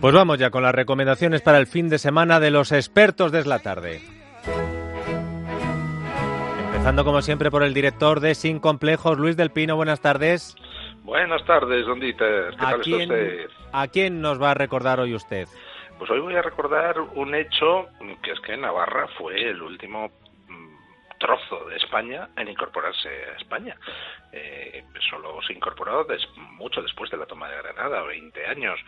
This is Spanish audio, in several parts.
Pues vamos ya con las recomendaciones para el fin de semana de los expertos de la tarde. Empezando como siempre por el director de Sin Complejos, Luis del Pino, buenas tardes. Buenas tardes, don Dieter. ¿Qué tal está usted? ¿A quién nos va a recordar hoy usted? Pues hoy voy a recordar un hecho que es que Navarra fue el último trozo de España en incorporarse a España. Eh, solo se incorporó mucho después de la toma de Granada, 20 años.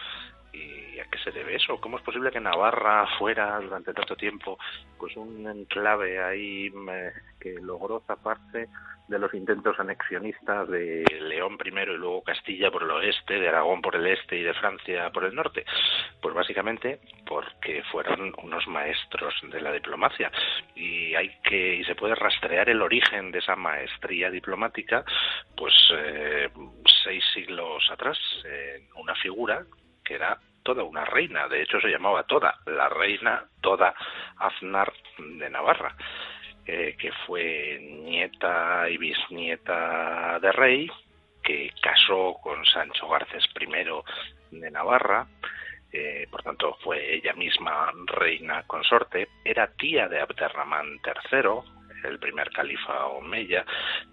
¿Y a qué se debe eso? ¿Cómo es posible que Navarra fuera durante tanto tiempo pues un enclave ahí eh, que logró zaparse de los intentos anexionistas de León primero y luego Castilla por el oeste, de Aragón por el este y de Francia por el norte? Pues básicamente porque fueron unos maestros de la diplomacia. Y hay que y se puede rastrear el origen de esa maestría diplomática pues eh, seis siglos atrás en una figura que era toda una reina, de hecho se llamaba toda, la reina toda Aznar de Navarra, eh, que fue nieta y bisnieta de rey, que casó con Sancho Garcés I de Navarra, eh, por tanto fue ella misma reina consorte, era tía de Abderramán III, el primer califa Omeya,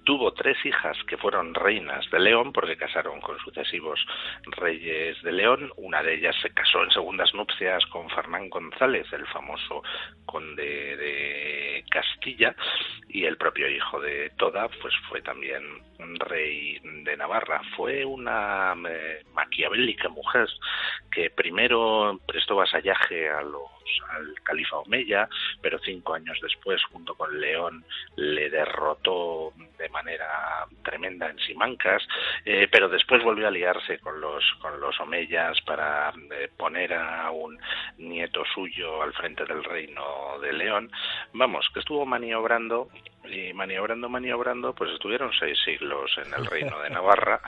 tuvo tres hijas que fueron reinas de León porque casaron con sucesivos reyes de León. Una de ellas se casó en segundas nupcias con Fernán González, el famoso conde de Castilla, y el propio hijo de Toda pues fue también rey de Navarra. Fue una eh, maquiavélica mujer que primero prestó vasallaje a los al califa Omeya, pero cinco años después, junto con León, le derrotó de manera tremenda en Simancas, eh, pero después volvió a liarse con los, con los Omeyas para eh, poner a un nieto suyo al frente del reino de León. Vamos, que estuvo maniobrando y maniobrando, maniobrando, pues estuvieron seis siglos en el reino de Navarra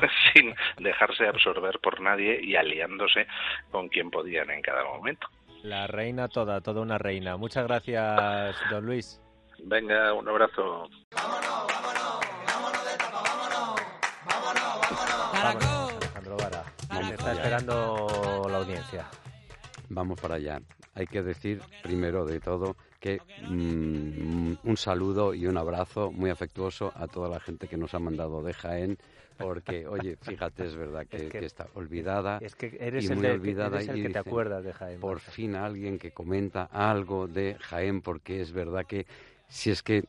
sin dejarse absorber por nadie y aliándose con quien podían en cada momento. La reina toda, toda una reina. Muchas gracias, don Luis. Venga, un abrazo. Vámonos, vámonos, vámonos de vámonos, vámonos, vámonos. Vámonos, Alejandro Vara. Está esperando la audiencia. Vamos para allá. Hay que decir, primero de todo, que mm, un saludo y un abrazo muy afectuoso a toda la gente que nos ha mandado de Jaén, porque, oye, fíjate, es verdad que, Es que- que está olvidada. Es que eres y el, muy de- olvidada eres el y que te acuerdas de Jaén. Por fin alguien que comenta algo de Jaén, porque es verdad que si es que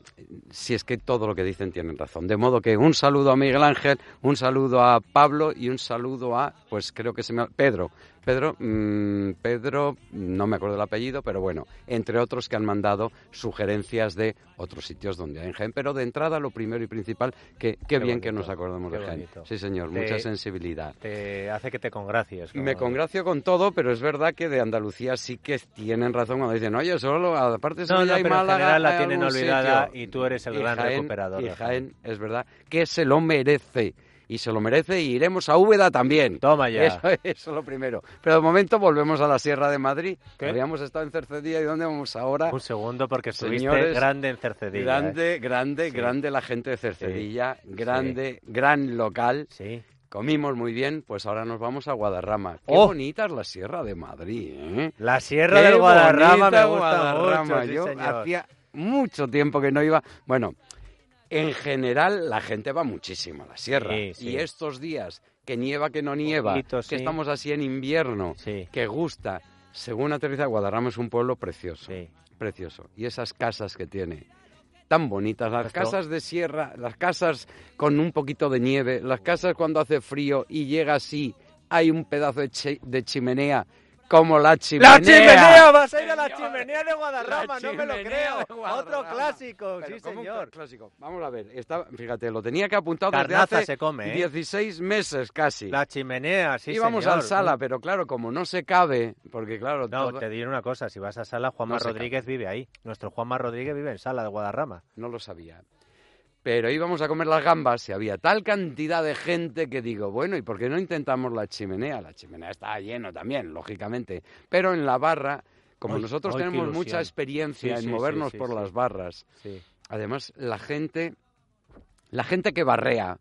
si es que todo lo que dicen tienen razón. De modo que un saludo a Miguel Ángel, un saludo a Pablo y un saludo a, pues creo que se me Pedro. Pedro, mm, Pedro, no me acuerdo el apellido, pero bueno, entre otros que han mandado sugerencias de otros sitios donde hay en Jaén. Pero de entrada, lo primero y principal, que qué, bien que nos acordamos de Jaén. bonito. Sí, señor, Te- mucha sensibilidad. Te hace que te congracies. ¿no? Me congracio con todo, pero es verdad que de Andalucía sí que tienen razón cuando dicen, oye, solo, aparte de No, no, y pero en general la hay tienen olvidada sitio". y tú eres el Y gran Jaén- recuperador Y Jaén, es verdad, que se lo merece. Y se lo merece y iremos a Úbeda también. Toma ya. Eso, eso lo primero. Pero de momento volvemos a la Sierra de Madrid. ¿Qué? Habíamos estado en Cercedilla y ¿dónde vamos ahora? Un segundo porque estuviste Señores, grande en Cercedilla. ¿eh? grande, grande, Sí. grande la gente de Cercedilla. Grande, gran local. Sí. Comimos muy bien, pues ahora nos vamos a Guadarrama. Qué ¡Oh! bonita es la Sierra de Madrid, ¿eh? La Sierra del Guadarrama me gusta Guadarrama. mucho, Yo señor. hacía mucho tiempo que no iba. Bueno, en general la gente va muchísimo a la sierra. Sí, sí. Y estos días que nieva, que no nieva, Poquito, que sí. estamos así en invierno, que gusta. Según aterriza Guadarrama es un pueblo precioso, sí. precioso. Y esas casas que tiene tan bonitas, las Esto- casas de sierra, las casas con un poquito de nieve, las casas cuando hace frío y llega así, hay un pedazo de chimenea como la chimenea. ¡La chimenea! ¡Vas a ir a la chimenea de Guadarrama! La ¡No me lo creo! ¡Otro clásico! Pero ¡Sí, ¿cómo un señor! clásico? Vamos a ver, está, fíjate, lo tenía que apuntar desde Carnaza hace se come, ¿eh? 16 meses casi. La chimenea, sí, Íbamos señor. al sala, pero claro, como no se cabe, porque claro, No, todo- te diré una cosa. Si vas a Sala, Juanma No Rodríguez vive ahí. Nuestro Juanma Rodríguez vive en Sala de Guadarrama. no lo sabía. Pero íbamos a comer las gambas y había tal cantidad de gente que digo, bueno, ¿y por qué no intentamos la chimenea? La chimenea estaba lleno también, lógicamente. Pero en la barra, como nosotros tenemos mucha experiencia Sí, en sí, movernos sí, por las barras, además la gente, la gente que barrea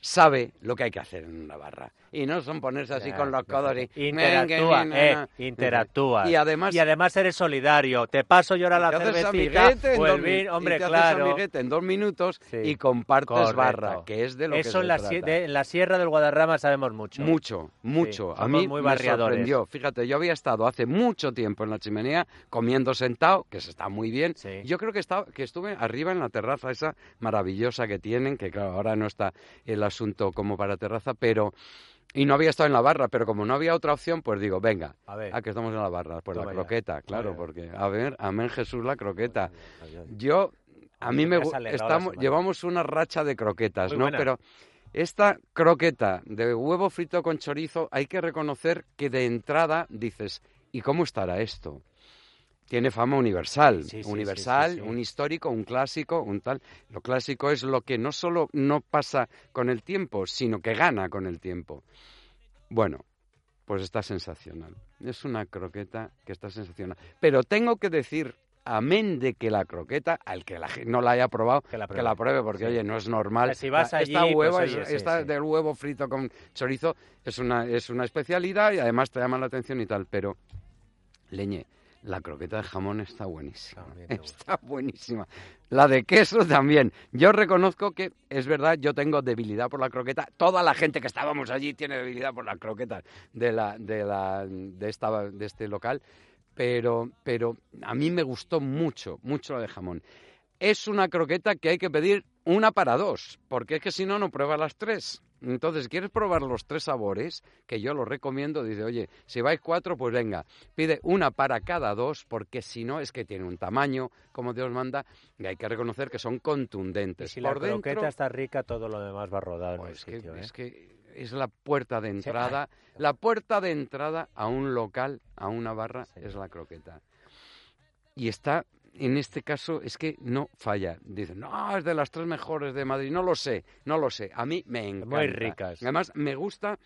sabe lo que hay que hacer en una barra. Y no son ponerse así con los codos y... Interactúa, eh, interactúa. Y además... Y además eres solidario. Te paso yo ahora la haces cervecita en o el vino. Hombre, y te haces claro. amiguete en dos minutos Sí. y compartes Correcto. barra, que es de lo Eso que en se la, trata. de- en la Sierra del Guadarrama sabemos mucho. Mucho, mucho. a mí muy me sorprendió. Fíjate, yo había estado hace mucho tiempo en la chimenea comiendo sentado, que se está muy bien. Sí. Yo creo que, estaba, que estuve arriba en la terraza esa maravillosa que tienen, que claro, ahora no está el asunto como para terraza, pero... Y no había estado en la barra, pero como no había otra opción, pues digo, venga, A ver. a que estamos en la barra, pues Toma la ya. croqueta, claro, porque, a ver, amén Jesús la croqueta. Yo, a mí me me has gu- alegrado la estamos, semana. llevamos una racha de croquetas, Muy ¿no? buena. Pero esta croqueta de huevo frito con chorizo, hay que reconocer que de entrada dices, ¿y cómo estará esto? Tiene fama universal, Sí, sí, universal, sí, un histórico, un clásico, un tal. Lo clásico es lo que no solo no pasa con el tiempo, sino que gana con el tiempo. Bueno, pues está sensacional. Es una croqueta que está sensacional. Pero tengo que decir, amén de que la croqueta, al que la gente no la haya probado, Que la que la pruebe, porque oye, no es normal. Si vas esta allí, pues, hueva, es- oye, esta del huevo frito con chorizo es una, es una especialidad y además te llama la atención y tal, pero leñe, la croqueta de jamón está buenísima. También está buenísima. La de queso también. Yo reconozco que es verdad, yo tengo debilidad por la croqueta. Toda la gente que estábamos allí tiene debilidad por la croqueta de la de la de esta de este local, pero pero a mí me gustó mucho, mucho la de jamón. Es una croqueta que hay que pedir una para dos, porque es que si no no pruebas las tres. Entonces, ¿quieres probar los tres sabores? Que yo los recomiendo. Dice, oye, si vais cuatro, pues venga, pide una para cada dos, porque si no es que tiene un tamaño, como Dios manda, y hay que reconocer que son Y contundentes. si la dentro, croqueta está rica, todo lo demás va rodado en pues el es, que, sitio, ¿eh? es que es la puerta de entrada. La puerta de entrada a un local, a una barra, Sí. es la croqueta. Y está, en este caso, es que no falla. Dicen, no, es de las tres mejores de Madrid. No lo sé, no lo sé. A mí me encanta. Muy ricas. Además, me gusta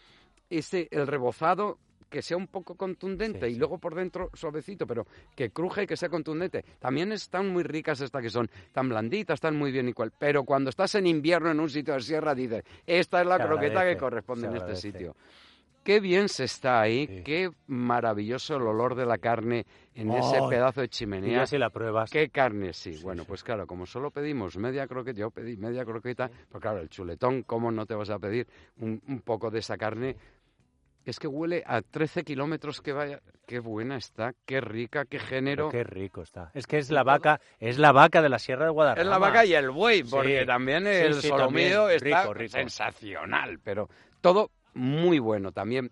ese, el rebozado que sea un poco contundente Sí, y sí. luego por dentro suavecito, pero que cruje y que sea contundente. También están muy ricas estas que son tan blanditas, están muy bien igual. Pero cuando estás en invierno en un sitio de sierra, dices, esta es la Se croqueta agradece, que corresponde en este sitio. Qué bien se está ahí, Sí. qué maravilloso el olor de la carne en ese ¡Ay! pedazo de chimenea. si la pruebas. ¿Qué carne? Sí, Sí, bueno, sí. pues claro, como solo pedimos media croqueta, yo pedí media croqueta, pues claro, el chuletón, ¿cómo no te vas a pedir un, un poco de esa carne? Es que huele a 13 kilómetros que vaya. Qué buena está, qué rica, qué Pero género. qué rico está. Es que es la vaca, es la vaca de la Sierra de Guadarrama. Es la vaca y el buey, Sí. porque también Sí, el sí, solomillo también. está Rico, rico. sensacional, pero todo muy bueno. También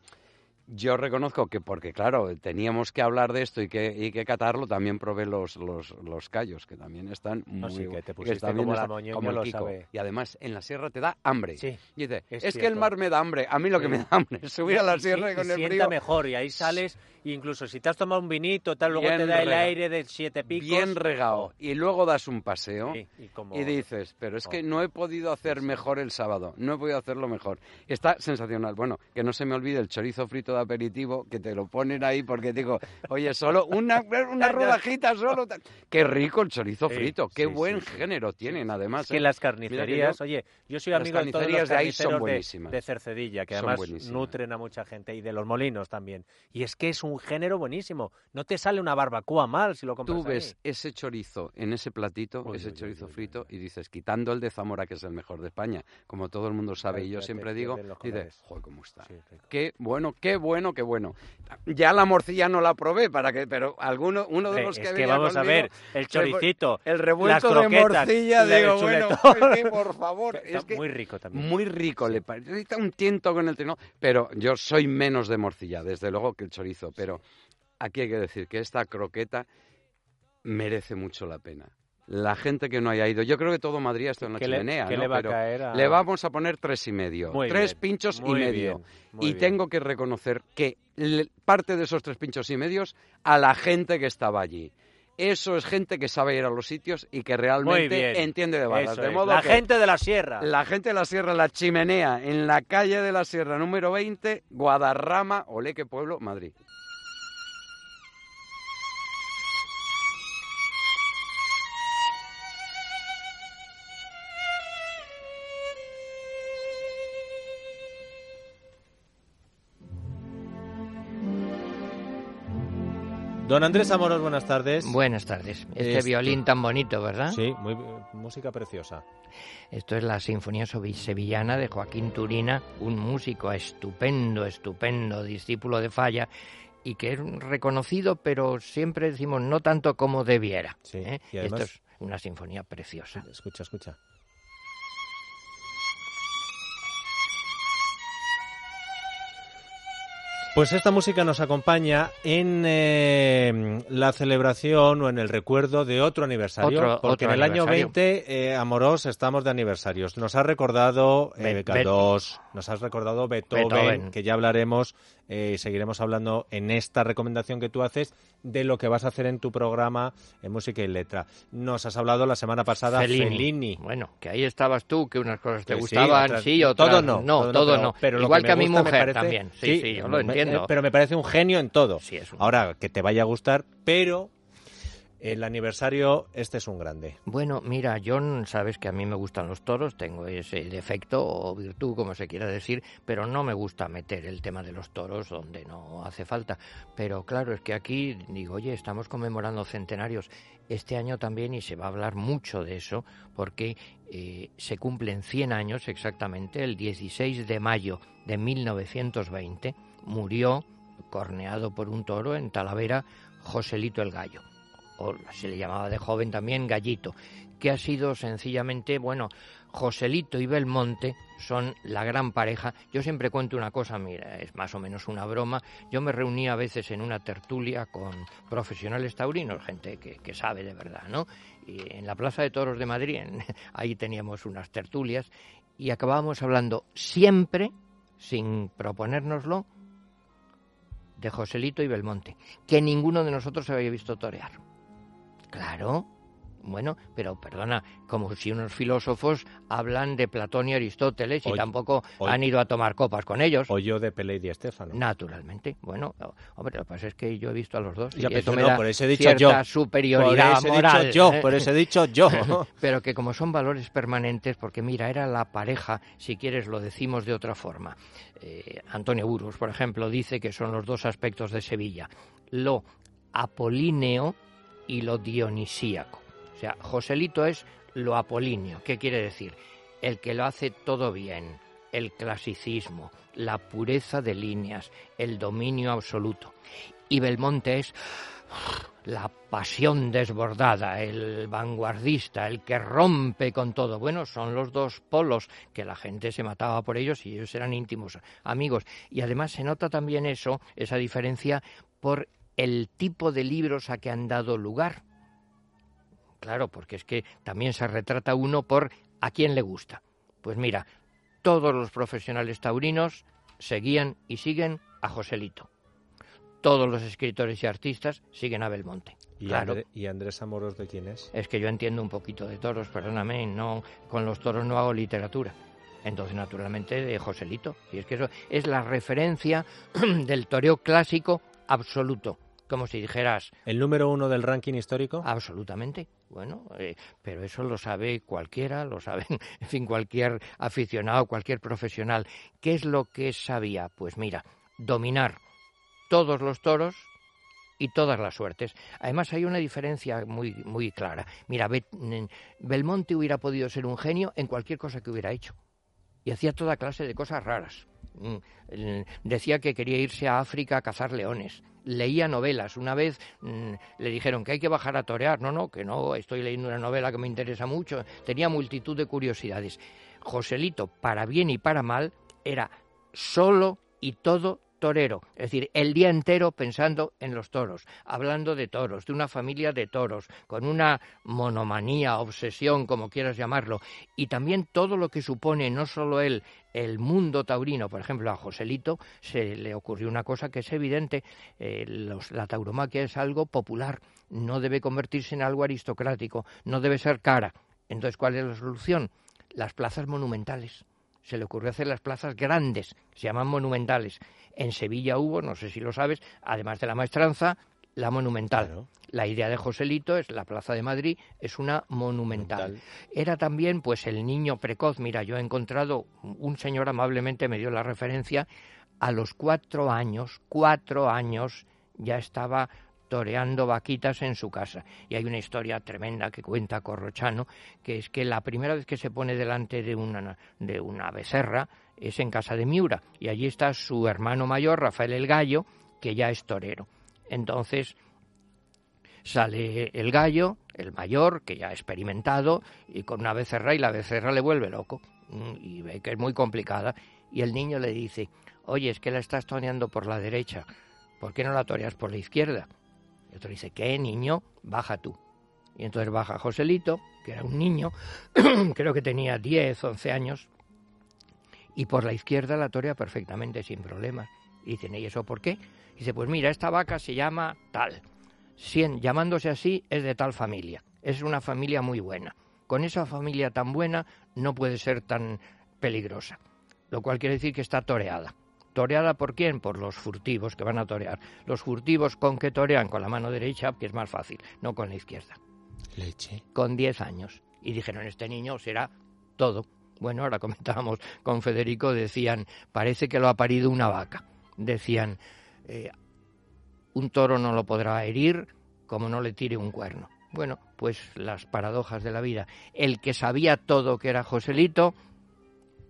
yo reconozco que, porque claro, teníamos que hablar de esto y que, y que catarlo, también probé los, los, los callos, que también están muy sí, que te pusiste también como la como el lo Kiko. sabe. Y además, en la sierra te da hambre. Sí. Y dice, Es es, que el mar me da hambre. A mí lo que Sí. me da hambre es subir a la sierra y con el sienta frío. mejor y ahí sales, incluso si te has tomado un vinito, tal, luego Bien te da el aire de siete picos. Bien regado. Oh, Y luego das un paseo. y, como- Y dices, pero es que Oh. no he podido hacer mejor el sábado, no he podido hacerlo mejor. Está sensacional. Bueno, que no se me olvide el chorizo frito de aperitivo, que te lo ponen ahí porque digo, oye, solo una, una rodajita solo. Qué rico el chorizo frito, qué sí, buen sí, género tienen además. Es que ¿eh? las que carnicerías, yo- oye, yo soy amigo de todos los de ahí son de, buenísimas. de Cercedilla, que además nutren a mucha gente, y de los molinos también. Y es que es un género buenísimo. No te sale una barbacoa mal si lo compras Tú ves ahí. ese chorizo en ese platito, ese chorizo frito, y dices, quitando el de Zamora, que es el mejor de España, como todo el mundo sabe, y yo siempre digo, dices, joder, ¿cómo está? Sí. Qué bueno, qué bueno, qué bueno. Ya la morcilla no la probé, para que, pero alguno, uno de Hombre, los que es que venía vamos a ver, el choricito, el revuelto las de morcilla, digo, bueno, es que, por favor, está es que muy rico también. muy rico, le parece un tiento con el trino, pero yo soy menos de morcilla, desde luego, que el chorizo, pero aquí hay que decir que esta croqueta merece mucho la pena. La gente que no haya ido, yo creo que todo Madrid está en la ¿Qué le- chimenea, qué ¿no? le va a Pero caer a- le vamos a poner tres y medio, Muy tres bien, pinchos y medio. bien, y bien. tengo que reconocer que parte de esos tres pinchos y medios a la gente que estaba allí. Eso es gente que sabe ir a los sitios y que realmente entiende de. Eso de modo la que gente de la sierra. la gente de la Sierra, la chimenea, en la calle de la Sierra número 20, Guadarrama, Olé, qué pueblo, Madrid. Don Andrés Amoros, buenas tardes. Buenas tardes. Este violín tan bonito, ¿verdad? Sí, muy, música preciosa. Esto es la Sinfonía Sevillana de Joaquín Turina, un músico estupendo, estupendo, discípulo de Falla y que es reconocido, pero siempre decimos no tanto como debiera. Sí, ¿eh? y además- Esto es una sinfonía preciosa. Escucha, escucha. Pues esta música nos acompaña en eh, la celebración o en el recuerdo de otro aniversario, Otro- porque otro en el año aniversario. 20, eh, Amorós, estamos de aniversarios. Nos has recordado eh, Be- K2, nos has recordado Beethoven, Beethoven. que ya hablaremos eh, seguiremos hablando en esta recomendación que tú haces de lo que vas a hacer en tu programa en música y letra. Nos has hablado la semana pasada Fellini. Fellini. Bueno, que ahí estabas tú, que unas cosas te Que sí, gustaban, otras- sí, otras todo no, no, todo, pero- no. pero lo Igual que que, a mi mujer parece- también. Sí, sí, yo lo me- entiendo. Pero me parece un genio en todo. Sí, es un- Ahora, que te vaya a gustar, pero el aniversario, este es un grande. Bueno, mira, John, sabes que a mí me gustan los toros, tengo ese defecto o virtud, como se quiera decir, pero no me gusta meter el tema de los toros donde no hace falta. Pero claro, es que aquí digo, oye, estamos conmemorando centenarios este año también y se va a hablar mucho de eso porque eh, se cumplen 100 años exactamente, el 16 de mayo de 1920 murió corneado por un toro en Talavera Joselito el Gallo o se le llamaba de joven también Gallito, que ha sido sencillamente, bueno, Joselito y Belmonte son la gran pareja. Yo siempre cuento una cosa, mira, es más o menos una broma. Yo me reunía a veces en una tertulia con profesionales taurinos, gente que, que sabe de verdad, ¿no? Y en la Plaza de Toros de Madrid, en- ahí teníamos unas tertulias y acabábamos hablando siempre, sin proponérnoslo, de Joselito y Belmonte, que ninguno de nosotros había visto torear. Claro. Bueno, pero perdona, como si unos filósofos hablan de Platón y Aristóteles y tampoco han ido a tomar copas con ellos. O yo de Pelé y Di Stéfano. Naturalmente. Bueno, hombre, lo que pasa es que yo he visto a los dos Ya, eso no, me da por eso he dicho cierta yo. Por superioridad eso he moral. dicho yo, ¿eh? por eso he dicho yo. pero que como son valores permanentes, porque mira, era la pareja, si quieres lo decimos de otra forma. Eh, Antonio Burgos, por ejemplo, dice que son los dos aspectos de Sevilla, lo apolíneo y lo dionisíaco. O sea, Joselito es lo apolíneo. ¿Qué quiere decir? El que lo hace todo bien, el clasicismo, la pureza de líneas, el dominio absoluto. Y Belmonte es la pasión desbordada, el vanguardista, el que rompe con todo. Bueno, son los dos polos que la gente se mataba por ellos y ellos eran íntimos amigos. Y además se nota también eso, esa diferencia, por el tipo de libros a que han dado lugar. Claro, porque es que también se retrata uno por a quién le gusta. Pues mira, todos los profesionales taurinos seguían y siguen a Joselito. Todos los escritores y artistas siguen a Belmonte. ¿Y, claro, André- ¿Y Andrés Amoros de quién es? es que yo entiendo un poquito de toros, perdóname, no con los toros no hago literatura. Entonces, naturalmente, de Joselito. Y es que eso es la referencia del toreo clásico absoluto. Como si dijeras, ¿El número uno del ranking histórico? Absolutamente. Bueno, eh, pero eso lo sabe cualquiera, lo sabe, en fin, cualquier aficionado, cualquier profesional. ¿Qué es lo que sabía? Pues mira, dominar todos los toros y todas las suertes. Además hay una diferencia muy muy clara. Mira, Belmonte hubiera podido ser un genio en cualquier cosa que hubiera hecho y hacía toda clase de cosas raras. Mm, el- Decía que quería irse a África a cazar leones. Leía novelas. Una vez mm, le dijeron que hay que bajar a torear. No, no, que no, estoy leyendo una novela que me interesa mucho. Tenía multitud de curiosidades. Joselito, para bien y para mal, era solo y todo torero, es decir, el día entero pensando en los toros, hablando de toros, de una familia de toros, con una monomanía, obsesión, como quieras llamarlo, y también todo lo que supone no solo él, el mundo taurino, por ejemplo, a Joselito se le ocurrió una cosa que es evidente, eh, los- la tauromaquia es algo popular, no debe convertirse en algo aristocrático, no debe ser cara. Entonces, ¿cuál es la solución? Las plazas monumentales se le ocurrió hacer las plazas grandes, se llaman monumentales. En Sevilla hubo, no sé si lo sabes, además de la maestranza, la monumental. Claro. La idea de Joselito es la Plaza de Madrid, es una monumental. Monumental. Era también pues el niño precoz. Mira, yo he encontrado, un señor amablemente me dio la referencia, a los cuatro años, cuatro años ya estaba toreando vaquitas en su casa. Y hay una historia tremenda que cuenta Corrochano, que es que la primera vez que se pone delante de una, de una becerra es en casa de Miura, y allí está su hermano mayor, Rafael el Gallo, que ya es torero. Entonces sale el gallo, el mayor, que ya ha experimentado, y con una becerra, y la becerra le vuelve loco, mm, y ve que es muy complicada, y el niño le dice, oye, es que la estás toreando por la derecha, ¿por qué no la toreas por la izquierda? Y otro dice, ¿qué niño? Baja tú. Y entonces baja Joselito, que era un niño, creo que tenía 10, 11 años, y por la izquierda la torea perfectamente, sin problemas. Y dicen, ¿y eso por qué? dice, pues mira, esta vaca se llama tal. Cien, llamándose así, es de tal familia. Es una familia muy buena. Con esa familia tan buena no puede ser tan peligrosa. Lo cual quiere decir que está toreada. ¿Toreada por quién? Por los furtivos que van a torear. Los furtivos con que torean con la mano derecha, que es más fácil, no con la izquierda. Leche. Con 10 años. Y dijeron, este niño será todo. Bueno, ahora comentábamos con Federico, decían, parece que lo ha parido una vaca. Decían, eh, un toro no lo podrá herir como no le tire un cuerno. Bueno, pues las paradojas de la vida. El que sabía todo que era Joselito,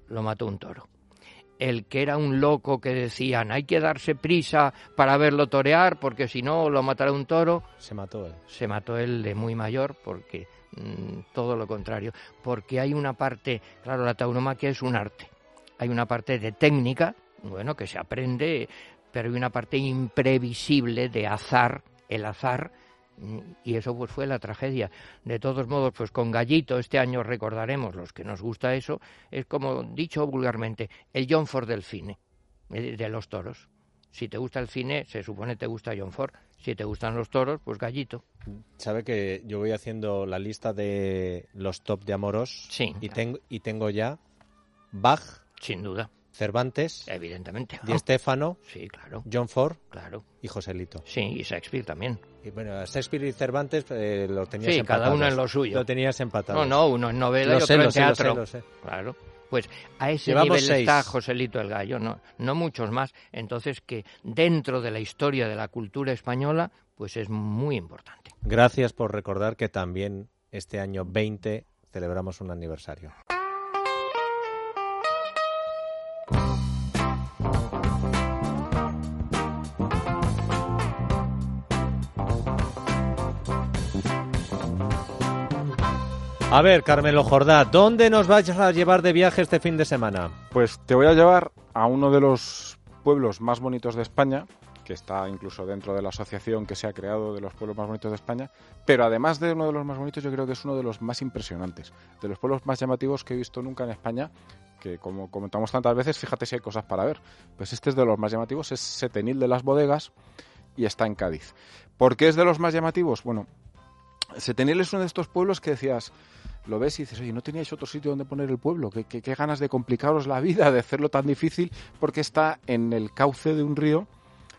lo mató un toro. El que era un loco que decían hay que darse prisa para verlo torear porque si no lo matará un toro, Se mató él. se mató él de muy mayor porque mm, todo lo contrario, porque hay una parte, claro, la tauromaquia es un arte, hay una parte de técnica, bueno, que se aprende, pero hay una parte imprevisible de azar, el azar, y eso pues fue la tragedia. De todos modos, pues con Gallito este año recordaremos, los que nos gusta eso, es como dicho vulgarmente, el John Ford del cine, eh, de los toros. Si te gusta el cine, se supone te gusta John Ford. Si te gustan los toros, pues Gallito. Sabe que yo voy haciendo la lista de los top de Amoros Sí, y, tengo, y tengo ya Bach, sin duda, Cervantes, evidentemente. Di Stéfano, Sí, claro, John Ford claro. y Joselito. Sí, y Shakespeare también. Y bueno, Shakespeare y Cervantes eh, lo tenías Sí, cada uno en lo suyo. Lo tenías empatado. No, no, uno en novela Lo y sé, otro en sé, lo sé, teatro. lo sé. Claro. Pues a ese Llevamos nivel seis. está Joselito el Gallo, no, no muchos más. Entonces que dentro de la historia de la cultura española, pues es muy importante. Gracias por recordar que también este año 20 celebramos un aniversario. A ver, Carmelo Jordá, ¿dónde nos vas a llevar de viaje este fin de semana? Pues te voy a llevar a uno de los pueblos más bonitos de España, que está incluso dentro de la asociación que se ha creado de los pueblos más bonitos de España, pero además de uno de los más bonitos, yo creo que es uno de los más impresionantes, de los pueblos más llamativos que he visto nunca en España, que como comentamos tantas veces, fíjate si hay cosas para ver. Pues este es de los más llamativos, es Setenil de las Bodegas y está en Cádiz. ¿Por qué es de los más llamativos? Bueno, Setenil es uno de estos pueblos que decías, lo ves y dices, oye, ¿no teníais otro sitio donde poner el pueblo? ¿Qué, ganas de complicaros la vida, de hacerlo tan difícil? Porque está en el cauce de un río,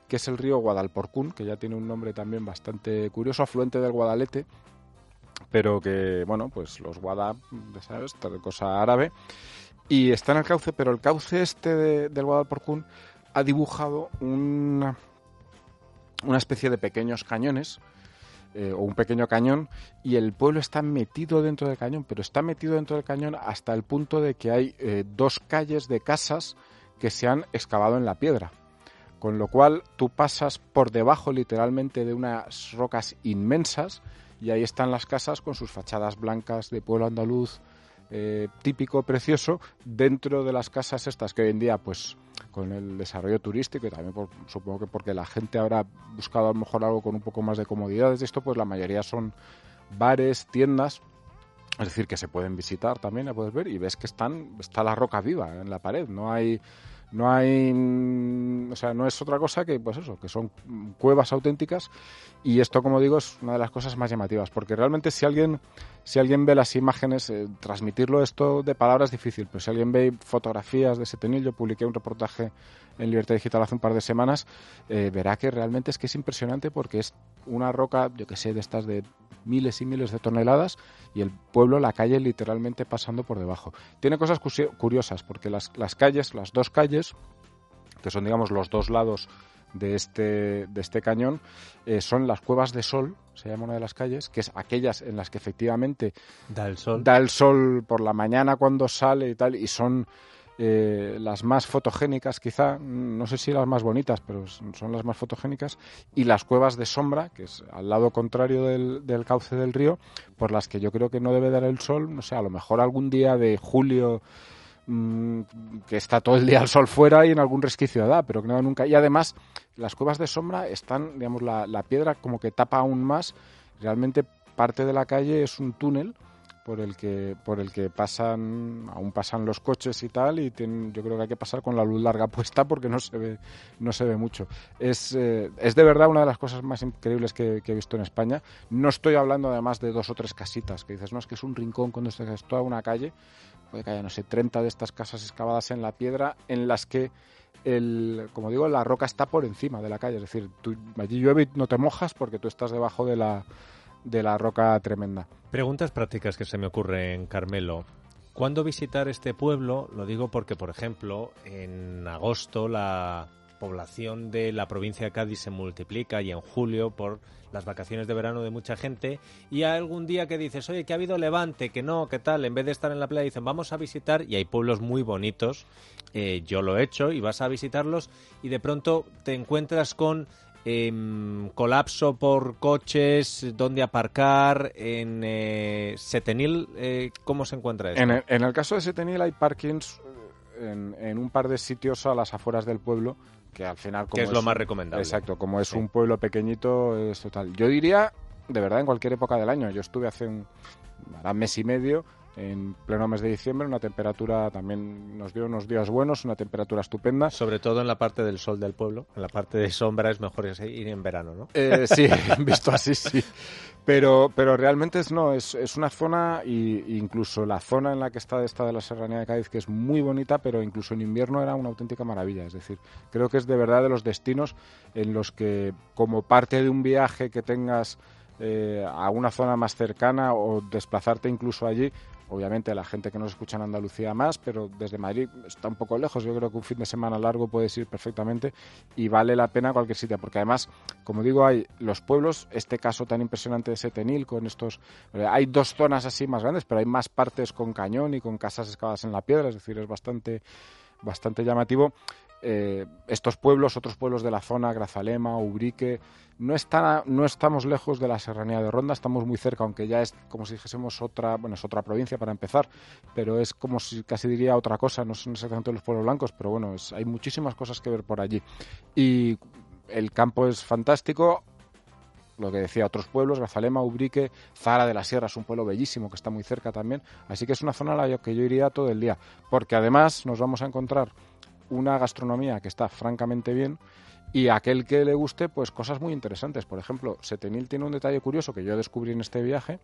que es el río Guadalporcún, que ya tiene un nombre también bastante curioso, afluente del Guadalete, pero que, bueno, pues los Guada, ¿sabes? Cosa árabe. Y está en el cauce, pero el cauce este de- del Guadalporcún ha dibujado una, una especie de pequeños cañones, eh, o un pequeño cañón, y el pueblo está metido dentro del cañón, pero está metido dentro del cañón hasta el punto de que hay eh, dos calles de casas que se han excavado en la piedra. Con lo cual tú pasas por debajo literalmente de unas rocas inmensas y ahí están las casas con sus fachadas blancas de pueblo andaluz eh, típico, precioso, dentro de las casas estas que hoy en día pues con el desarrollo turístico y también por- supongo que porque la gente habrá buscado a lo mejor algo con un poco más de comodidades. De esto, pues la mayoría son bares, tiendas, es decir, que se pueden visitar también, la puedes ver y ves que están está la roca viva en la pared, no hay no hay mm, o sea, no es otra cosa que pues eso, que son cuevas auténticas y esto como digo es una de las cosas más llamativas, porque realmente si alguien si alguien ve las imágenes, eh, transmitirlo esto de palabras es difícil, pero si alguien ve fotografías de Setenil, yo publiqué un reportaje en Libertad Digital hace un par de semanas, eh, verá que realmente es que es impresionante porque es una roca, yo que sé, de estas de miles y miles de toneladas y el pueblo, la calle literalmente pasando por debajo. Tiene cosas curiosas porque las, las calles, las dos calles, que son digamos los dos lados de este, de este cañón eh, son las cuevas de sol, se llama una de las calles, que es aquellas en las que efectivamente Da el sol. da el sol por la mañana cuando sale y tal, y son eh, las más fotogénicas quizá, no sé si las más bonitas, pero son las más fotogénicas, y las cuevas de sombra, que es al lado contrario del, cauce del río, por las que yo creo que no debe dar el sol, no sé, a lo mejor algún día de julio mm, que está todo el día el sol fuera y en algún resquicio da, pero que no nunca. Y además, las cuevas de sombra están, digamos, la, la piedra como que tapa aún más. Realmente parte de la calle es un túnel por el que por el que pasan aún pasan los coches y tal y tienen- yo creo que hay que pasar con la luz larga puesta porque no se ve no se ve mucho es eh, es de verdad una de las cosas más increíbles que, que he visto en España no estoy hablando además de dos o tres casitas que dices no es que es un rincón cuando es toda una calle puede que haya no sé 30 de estas casas excavadas en la piedra en las que el, como digo, la roca está por encima de la calle. Es decir, tú, allí llueve y no te mojas porque tú estás debajo de la, de la roca tremenda. Preguntas prácticas que se me ocurren, Carmelo. ¿Cuándo visitar este pueblo? Lo digo porque, por ejemplo, en agosto la población de la provincia de Cádiz se multiplica y en julio por las vacaciones de verano de mucha gente y hay algún día que dices, oye, que ha habido levante, que no, que tal, en vez de estar en la playa dicen, vamos a visitar y hay pueblos muy bonitos, eh, yo lo he hecho y vas a visitarlos y de pronto te encuentras con em, colapso por coches, dónde aparcar, en eh, Setenil, eh, ¿cómo se encuentra esto? En el, en el caso de Setenil hay parkings eh, en, en un par de sitios a las afueras del pueblo que al final como que es lo más recomendable. Exacto, como es Sí. un pueblo pequeñito es total. Yo diría, de verdad, en cualquier época del año. Yo estuve hace un mes y medio en pleno mes de diciembre, una temperatura también nos dio unos días buenos, una temperatura estupenda. Sobre todo en la parte del sol del pueblo, en la parte de sombra es mejor ir en verano, ¿no? Eh, sí, visto así, sí. Pero, pero realmente es, no, es, es una zona, y incluso la zona en la que está esta de la Serranía de Cádiz, que es muy bonita, pero incluso en invierno era una auténtica maravilla. Es decir, creo que es de verdad de los destinos en los que, como parte de un viaje que tengas eh, a una zona más cercana o desplazarte incluso allí, obviamente la gente que nos escucha en Andalucía más, pero desde Madrid está un poco lejos. Yo creo que un fin de semana largo puedes ir perfectamente y vale la pena cualquier sitio, porque además, como digo, hay los pueblos, este caso tan impresionante de Setenil, con estos. eh, Hay dos zonas así más grandes, pero hay más partes con cañón y con casas excavadas en la piedra, es decir, es bastante, bastante llamativo. Eh, estos pueblos, otros pueblos de la zona, Grazalema, Ubrique, no, están, no estamos lejos de la serranía de Ronda, estamos muy cerca, aunque ya es como si dijésemos otra, bueno, es otra provincia para empezar, pero es como si casi diría otra cosa, no son exactamente los pueblos blancos, pero bueno, hay muchísimas cosas que ver por allí. Y el campo es fantástico, lo que decía otros pueblos, Grazalema, Ubrique, Zara de la Sierra es un pueblo bellísimo que está muy cerca también, así que es una zona a la que yo iría todo el día, porque además nos vamos a encontrar una gastronomía que está francamente bien y aquel que le guste, pues cosas muy interesantes. Por ejemplo, Setenil tiene un detalle curioso que yo descubrí en este viaje,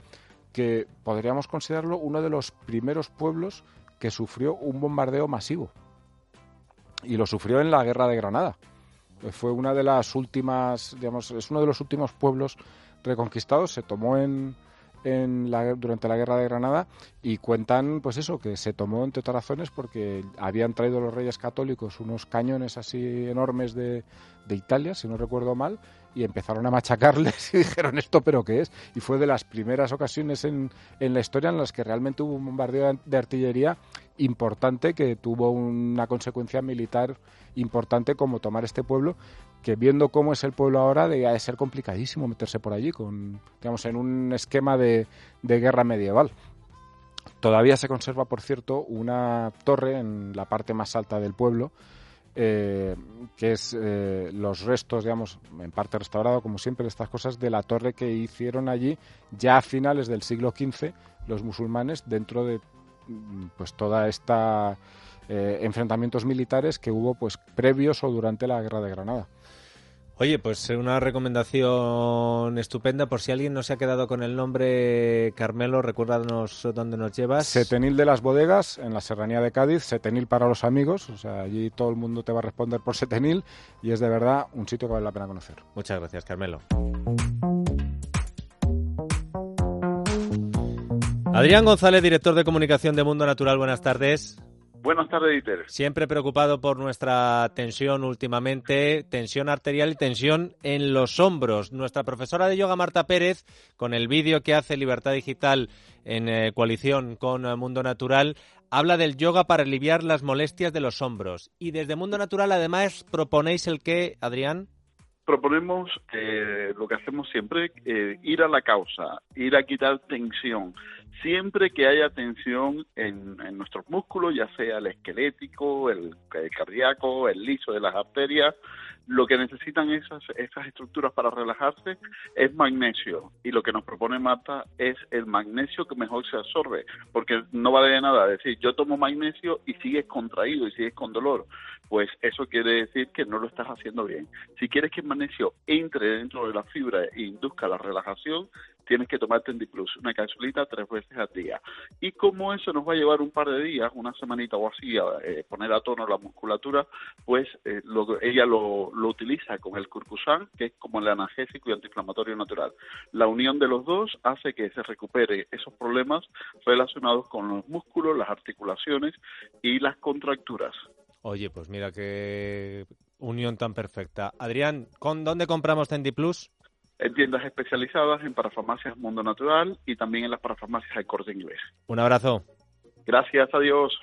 que podríamos considerarlo uno de los primeros pueblos que sufrió un bombardeo masivo. Y lo sufrió en la Guerra de Granada. Fue una de las últimas, digamos, es uno de los últimos pueblos reconquistados. Se tomó en, en la, durante la Guerra de Granada y cuentan, pues eso, que se tomó entre otras razones porque habían traído los reyes católicos unos cañones así enormes de, de Italia, si no recuerdo mal, y empezaron a machacarles y dijeron esto, pero qué es. Y fue de las primeras ocasiones en, en la historia en las que realmente hubo un bombardeo de artillería importante que tuvo una consecuencia militar importante como tomar este pueblo que viendo cómo es el pueblo ahora de ser complicadísimo meterse por allí con digamos en un esquema de, de guerra medieval todavía se conserva por cierto una torre en la parte más alta del pueblo eh, que es eh, los restos, digamos, en parte restaurado, como siempre, de estas cosas, de la torre que hicieron allí ya a finales del siglo XV los musulmanes dentro de pues toda esta eh, enfrentamientos militares que hubo pues previos o durante la guerra de Granada. Oye, pues una recomendación estupenda. Por si alguien no se ha quedado con el nombre, Carmelo, recuérdanos dónde nos llevas. Setenil de las bodegas, en la serranía de Cádiz, Setenil para los amigos, o sea, allí todo el mundo te va a responder por Setenil y es de verdad un sitio que vale la pena conocer. Muchas gracias, Carmelo. Adrián González, director de comunicación de Mundo Natural, buenas tardes. Buenas tardes, Dieter. Siempre preocupado por nuestra tensión últimamente, tensión arterial y tensión en los hombros. Nuestra profesora de yoga, Marta Pérez, con el vídeo que hace Libertad Digital en eh, coalición con eh, Mundo Natural, habla del yoga para aliviar las molestias de los hombros. Y desde Mundo Natural, además, proponéis el que, Adrián proponemos eh, lo que hacemos siempre, eh, ir a la causa, ir a quitar tensión. Siempre que haya tensión en, nuestros músculos, ya sea el esquelético, el, el, cardíaco, el liso de las arterias, lo que necesitan esas, esas estructuras para relajarse es magnesio. Y lo que nos propone Marta es el magnesio que mejor se absorbe. Porque no vale de nada decir, yo tomo magnesio y sigues contraído y sigues con dolor. Pues eso quiere decir que no lo estás haciendo bien. Si quieres que el magnesio entre dentro de la fibra e induzca la relajación, tienes que tomar Plus, una capsulita tres veces al día. Y como eso nos va a llevar un par de días, una semanita o así, a eh, poner a tono la musculatura, pues eh, ella lo, utiliza con el curcusan, que es como el analgésico y antiinflamatorio natural. La unión de los dos hace que se recupere esos problemas relacionados con los músculos, las articulaciones y las contracturas. Oye, pues mira qué unión tan perfecta. Adrián, ¿con dónde compramos Plus? En tiendas especializadas, en parafarmacias Mundo Natural y también en las parafarmacias de Corte Inglés. Un abrazo. Gracias, adiós.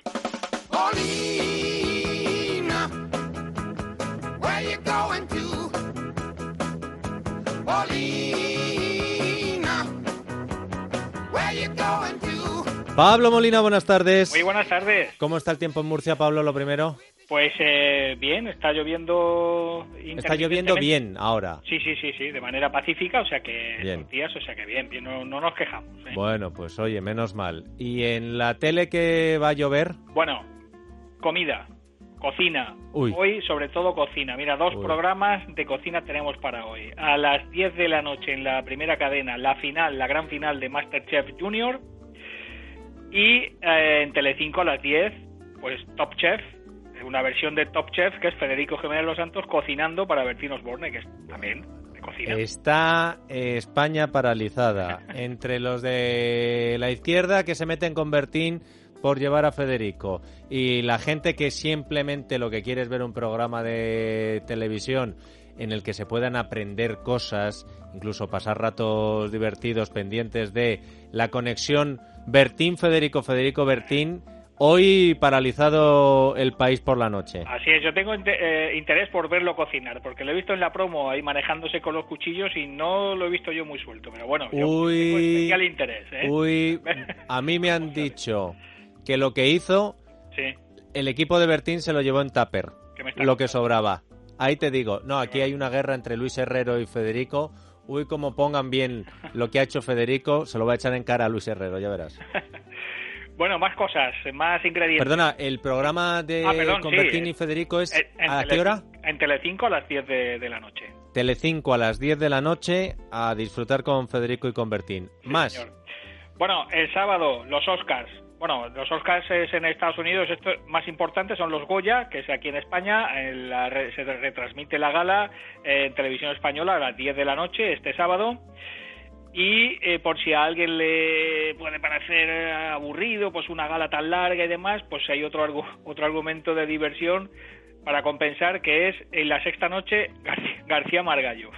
Pablo Molina, buenas tardes. Muy buenas tardes. ¿Cómo está el tiempo en Murcia, Pablo, lo primero? Pues eh, bien, está lloviendo. Está lloviendo bien ahora. Sí, sí, sí, sí, de manera pacífica, o sea que bien. días, o sea que bien, bien no, nos quejamos. ¿eh? Bueno, pues oye, menos mal. ¿Y en la tele qué va a llover? Bueno, comida, cocina. Hoy, sobre todo, cocina. Mira, dos programas de cocina tenemos para hoy. A las 10 de la noche en la primera cadena, la final, la gran final de Masterchef Junior y eh, en Telecinco a las 10, pues Top Chef, una versión de Top Chef que es Federico Jiménez Los Santos cocinando para Bertín Osborne, que es también de cocina. Está eh, España paralizada entre los de la izquierda que se meten con Bertín por llevar a Federico y la gente que simplemente lo que quiere es ver un programa de televisión en el que se puedan aprender cosas, incluso pasar ratos divertidos pendientes de la conexión Bertín Federico, Federico Bertín. Hoy paralizado el país por la noche. Así es, yo tengo eh, interés por verlo cocinar, porque lo he visto en la promo ahí manejándose con los cuchillos y no lo he visto yo muy suelto. Pero bueno, yo tengo especial interés. ¿eh? Uy, a mí me han dicho que lo que hizo, el equipo de Bertín se lo llevó en tupper, lo que sobraba. Ahí te digo, no, aquí hay una guerra entre Luis Herrero y Federico Uy, como pongan bien lo que ha hecho Federico, se lo va a echar en cara a Luis Herrero, ya verás. Bueno, más cosas, más ingredientes. Perdona, ¿el programa de ah, Convertini y Federico es a qué hora? En Telecinco a las 10 de, la noche. Telecinco a las 10 de la noche a disfrutar con Federico y Convertín. más. Bueno, el sábado, los Oscars. Bueno, los Oscars en Estados Unidos, esto más importante son los Goya, que es aquí en España, se retransmite la gala en televisión española a las 10 de la noche este sábado. Y eh, por si a alguien le puede parecer aburrido, pues una gala tan larga y demás, pues hay otro, otro argumento de diversión para compensar, que es en la sexta noche García Margallo.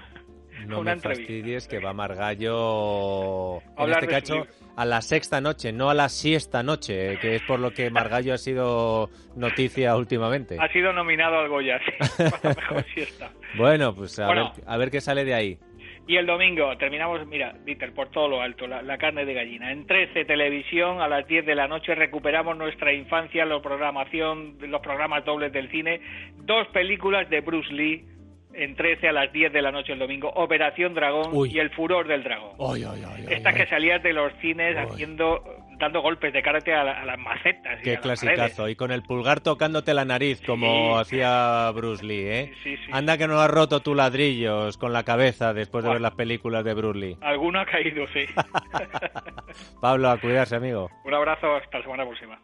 No me fastidies que va Margallo en este cacho a la sexta noche, no a la siesta noche, que es por lo que Margallo ha sido noticia últimamente. Ha sido nominado al Goya, mejor siesta. Bueno, pues a, Ver, a ver qué sale de ahí. Y el domingo terminamos, mira, Dieter, por todo lo alto, la, carne de gallina. En 13 Televisión, a las 10 de la noche, recuperamos nuestra infancia, la programación, los programas dobles del cine. Dos películas de Bruce Lee, en 13 a las 10 de la noche el domingo, Operación Dragón y El Furor del Dragón. Esta que salías de los cines haciendo dando golpes de karate a, las macetas. Qué clasicazo. Y con el pulgar tocándote la nariz, como hacía Bruce Lee, ¿eh? Anda que no has roto tus ladrillos con la cabeza después de ver las películas de Bruce Lee. Alguno ha caído, sí. Pablo, a cuidarse, amigo. Un abrazo, hasta la semana próxima.